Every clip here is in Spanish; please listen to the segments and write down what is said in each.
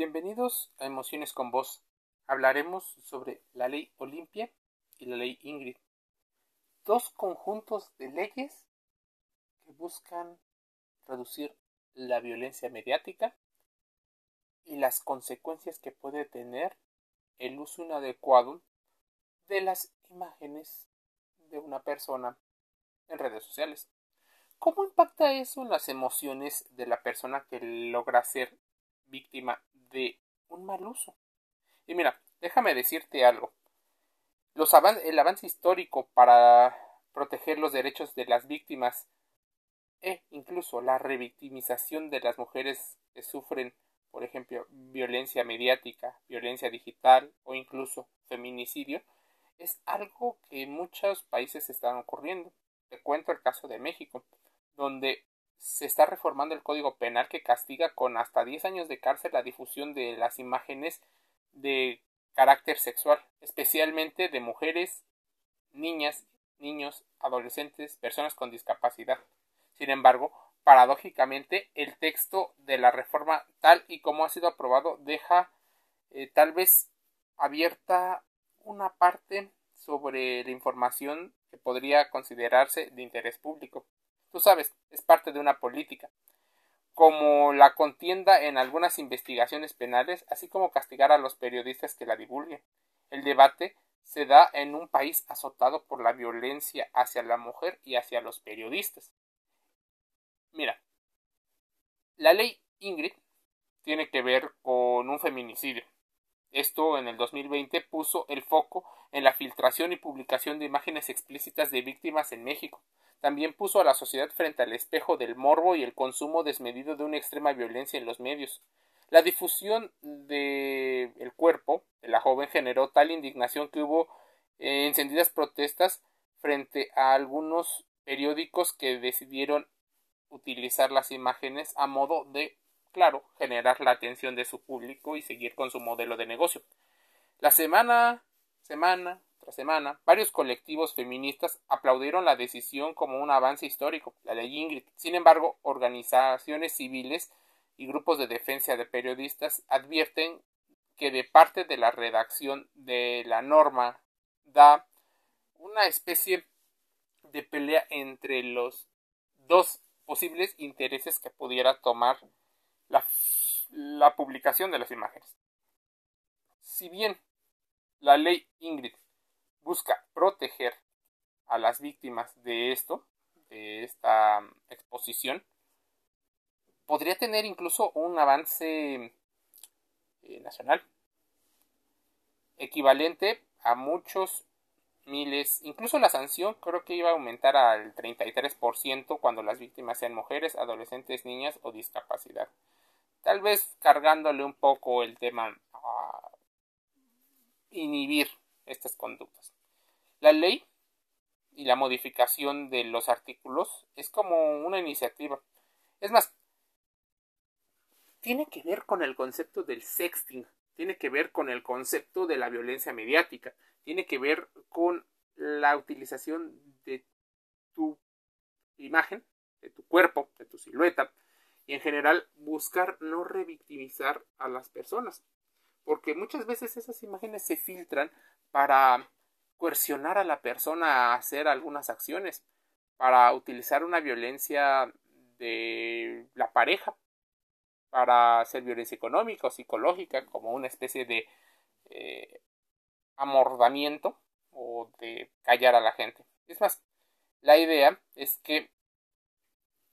Bienvenidos a Emociones con Voz. Hablaremos sobre la ley Olimpia y la ley Ingrid. Dos conjuntos de leyes que buscan reducir la violencia mediática y las consecuencias que puede tener el uso inadecuado de las imágenes de una persona en redes sociales. ¿Cómo impacta eso en las emociones de la persona que logra ser víctima de un mal uso? Y mira, déjame decirte algo. Los el avance histórico para proteger los derechos de las víctimas e incluso la revictimización de las mujeres que sufren, por ejemplo, violencia mediática, violencia digital o incluso feminicidio, es algo que en muchos países están ocurriendo. Te cuento el caso de México donde se está reformando el Código Penal que castiga con hasta 10 años de cárcel la difusión de las imágenes de carácter sexual, especialmente de mujeres, niñas, niños, adolescentes, personas con discapacidad. Sin embargo, paradójicamente, el texto de la reforma, tal y como ha sido aprobado, deja eh, tal vez abierta una parte sobre la información que podría considerarse de interés público. Tú sabes, es parte de una política, como la contienda en algunas investigaciones penales, así como castigar a los periodistas que la divulguen. El debate se da en un país azotado por la violencia hacia la mujer y hacia los periodistas. Mira, la ley Ingrid tiene que ver con un feminicidio. Esto en el 2020 puso el foco en la filtración y publicación de imágenes explícitas de víctimas en México, también puso a la sociedad frente al espejo del morbo y el consumo desmedido de una extrema violencia en los medios. La difusión del el cuerpo de la joven generó tal indignación que hubo eh, encendidas protestas frente a algunos periódicos que decidieron utilizar las imágenes a modo de, claro, generar la atención de su público y seguir con su modelo de negocio. La semana, semana, semana, varios colectivos feministas aplaudieron la decisión como un avance histórico, la ley Ingrid. Sin embargo, organizaciones civiles y grupos de defensa de periodistas advierten que de parte de la redacción de la norma da una especie de pelea entre los dos posibles intereses que pudiera tomar la, publicación de las imágenes. Si bien la ley Ingrid busca proteger a las víctimas de esto, de esta exposición, podría tener incluso un avance eh, nacional equivalente a muchos miles, incluso la sanción creo que iba a aumentar al 33% cuando las víctimas sean mujeres, adolescentes, niñas o discapacidad. Tal vez cargándole un poco el tema a inhibir estas conductas. La ley y la modificación de los artículos es como una iniciativa. Es más, tiene que ver con el concepto del sexting, tiene que ver con el concepto de la violencia mediática, tiene que ver con la utilización de tu imagen, de tu cuerpo, de tu silueta, y en general buscar no revictimizar a las personas, porque muchas veces esas imágenes se filtran para coercionar a la persona a hacer algunas acciones, para utilizar una violencia de la pareja, para hacer violencia económica o psicológica, como una especie de eh, amordamiento o de callar a la gente. Es más, la idea es que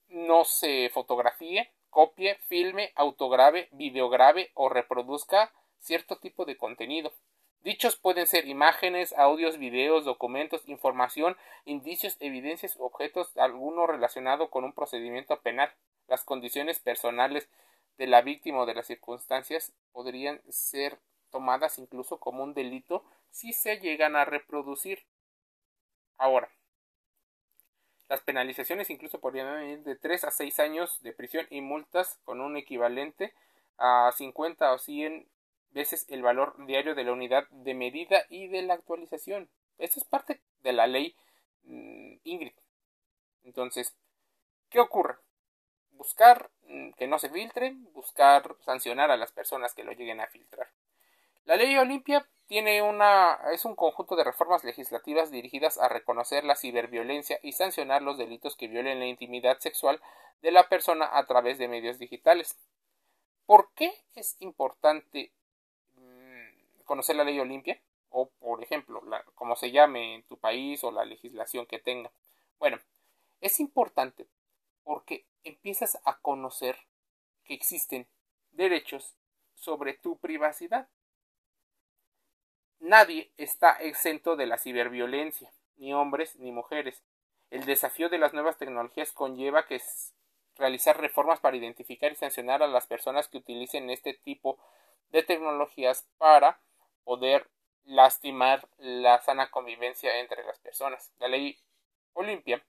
no se fotografíe, copie, filme, autograve, videograve o reproduzca cierto tipo de contenido Dichos pueden ser imágenes, audios, videos, documentos, información, indicios, evidencias, objetos, alguno relacionado con un procedimiento penal. Las condiciones personales de la víctima o de las circunstancias podrían ser tomadas incluso como un delito si se llegan a reproducir. Ahora, las penalizaciones incluso podrían ir de 3 a 6 años de prisión y multas con un equivalente a 50 o 100 veces el valor diario de la unidad de medida y de la actualización. Esto es parte de la ley mm, Ingrid. Entonces, ¿qué ocurre? buscar mm, que no se filtre, buscar sancionar a las personas que lo lleguen a filtrar. La ley Olimpia tiene una es un conjunto de reformas legislativas dirigidas a reconocer la ciberviolencia y sancionar los delitos que violen la intimidad sexual de la persona a través de medios digitales. ¿Por qué es importante mm, conocer la ley Olimpia? O, por ejemplo, como se llame en tu país o la legislación que tenga. Bueno, es importante porque empiezas a conocer que existen derechos sobre tu privacidad. Nadie está exento de la ciberviolencia, ni hombres ni mujeres. El desafío de las nuevas tecnologías conlleva que realizar reformas para identificar y sancionar a las personas que utilicen este tipo de tecnologías para poder lastimar la sana convivencia entre las personas. La ley Olimpia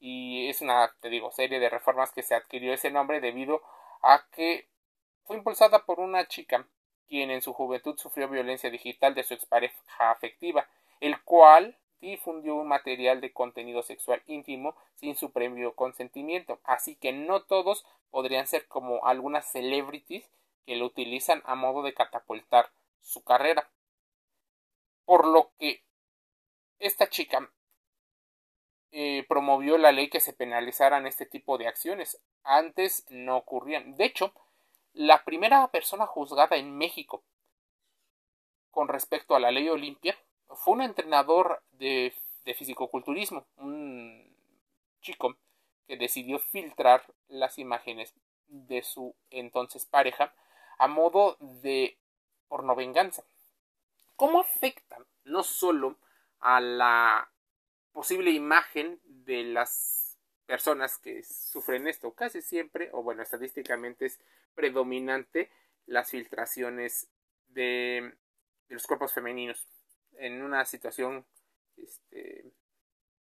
y es una, te digo, serie de reformas que se adquirió ese nombre debido a que fue impulsada por una chica quien en su juventud sufrió violencia digital de su expareja afectiva, el cual difundió un material de contenido sexual íntimo sin su previo consentimiento. Así que no todos podrían ser como algunas celebrities que lo utilizan a modo de catapultar su carrera. Por lo que esta chica eh, promovió la ley que se penalizaran este tipo de acciones. Antes no ocurrían. De hecho, la primera persona juzgada en México con respecto a la ley Olimpia fue un entrenador de, de fisicoculturismo, un chico que decidió filtrar las imágenes de su entonces pareja a modo de pornovenganza. ¿Cómo afecta no solo a la posible imagen de las personas que sufren esto. Casi siempre, o bueno, estadísticamente es predominante las filtraciones de, los cuerpos femeninos en una situación, este,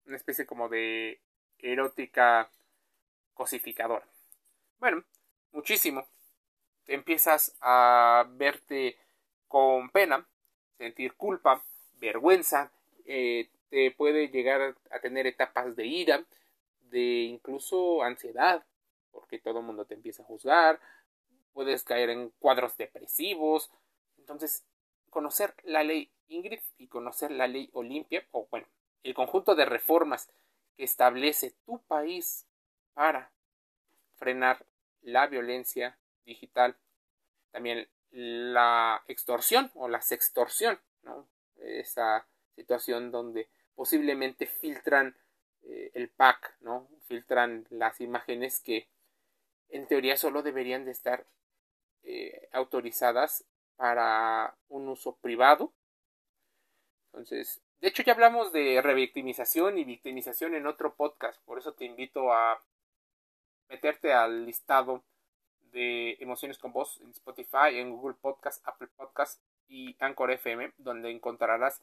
una especie como de erótica cosificadora. Bueno, muchísimo. Empiezas a verte con pena, sentir culpa, vergüenza, eh, te puede llegar a tener etapas de ira, de incluso ansiedad, porque todo mundo te empieza a juzgar, puedes caer en cuadros depresivos. Entonces, conocer la ley Ingrid y conocer la ley Olimpia, o bueno, el conjunto de reformas que establece tu país para frenar la violencia digital, también la extorsión o la sextorsión, ¿no? Esa situación donde posiblemente filtran el pack, ¿no? Filtran las imágenes que en teoría solo deberían de estar eh, autorizadas para un uso privado. Entonces, de hecho ya hablamos de revictimización y victimización en otro podcast, por eso te invito a meterte al listado de emociones con voz en Spotify, en Google Podcast, Apple Podcast y Anchor FM, donde encontrarás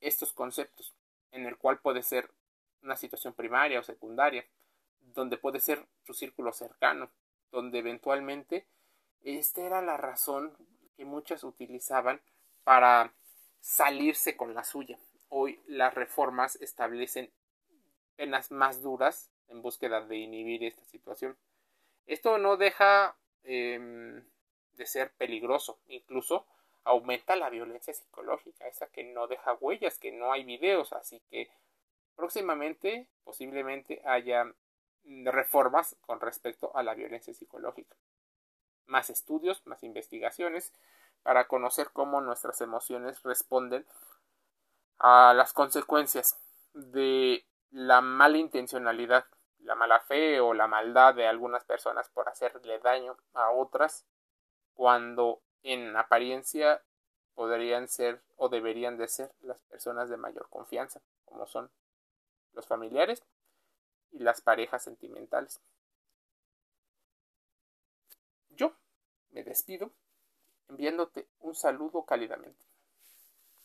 estos conceptos en el cual puede ser una situación primaria o secundaria, donde puede ser su círculo cercano, donde eventualmente esta era la razón que muchas utilizaban para salirse con la suya. Hoy las reformas establecen penas más duras en búsqueda de inhibir esta situación. Esto no deja em, de ser peligroso, incluso aumenta la violencia psicológica, esa que no deja huellas, que no hay videos, así que próximamente posiblemente haya mm, reformas con respecto a la violencia psicológica. Más estudios, más investigaciones para conocer cómo nuestras emociones responden a las consecuencias de la mala intencionalidad, la mala fe o la maldad de algunas personas por hacerle daño a otras cuando en apariencia podrían ser o deberían de ser las personas de mayor confianza, como son los familiares y las parejas sentimentales. Yo me despido enviándote un saludo cálidamente.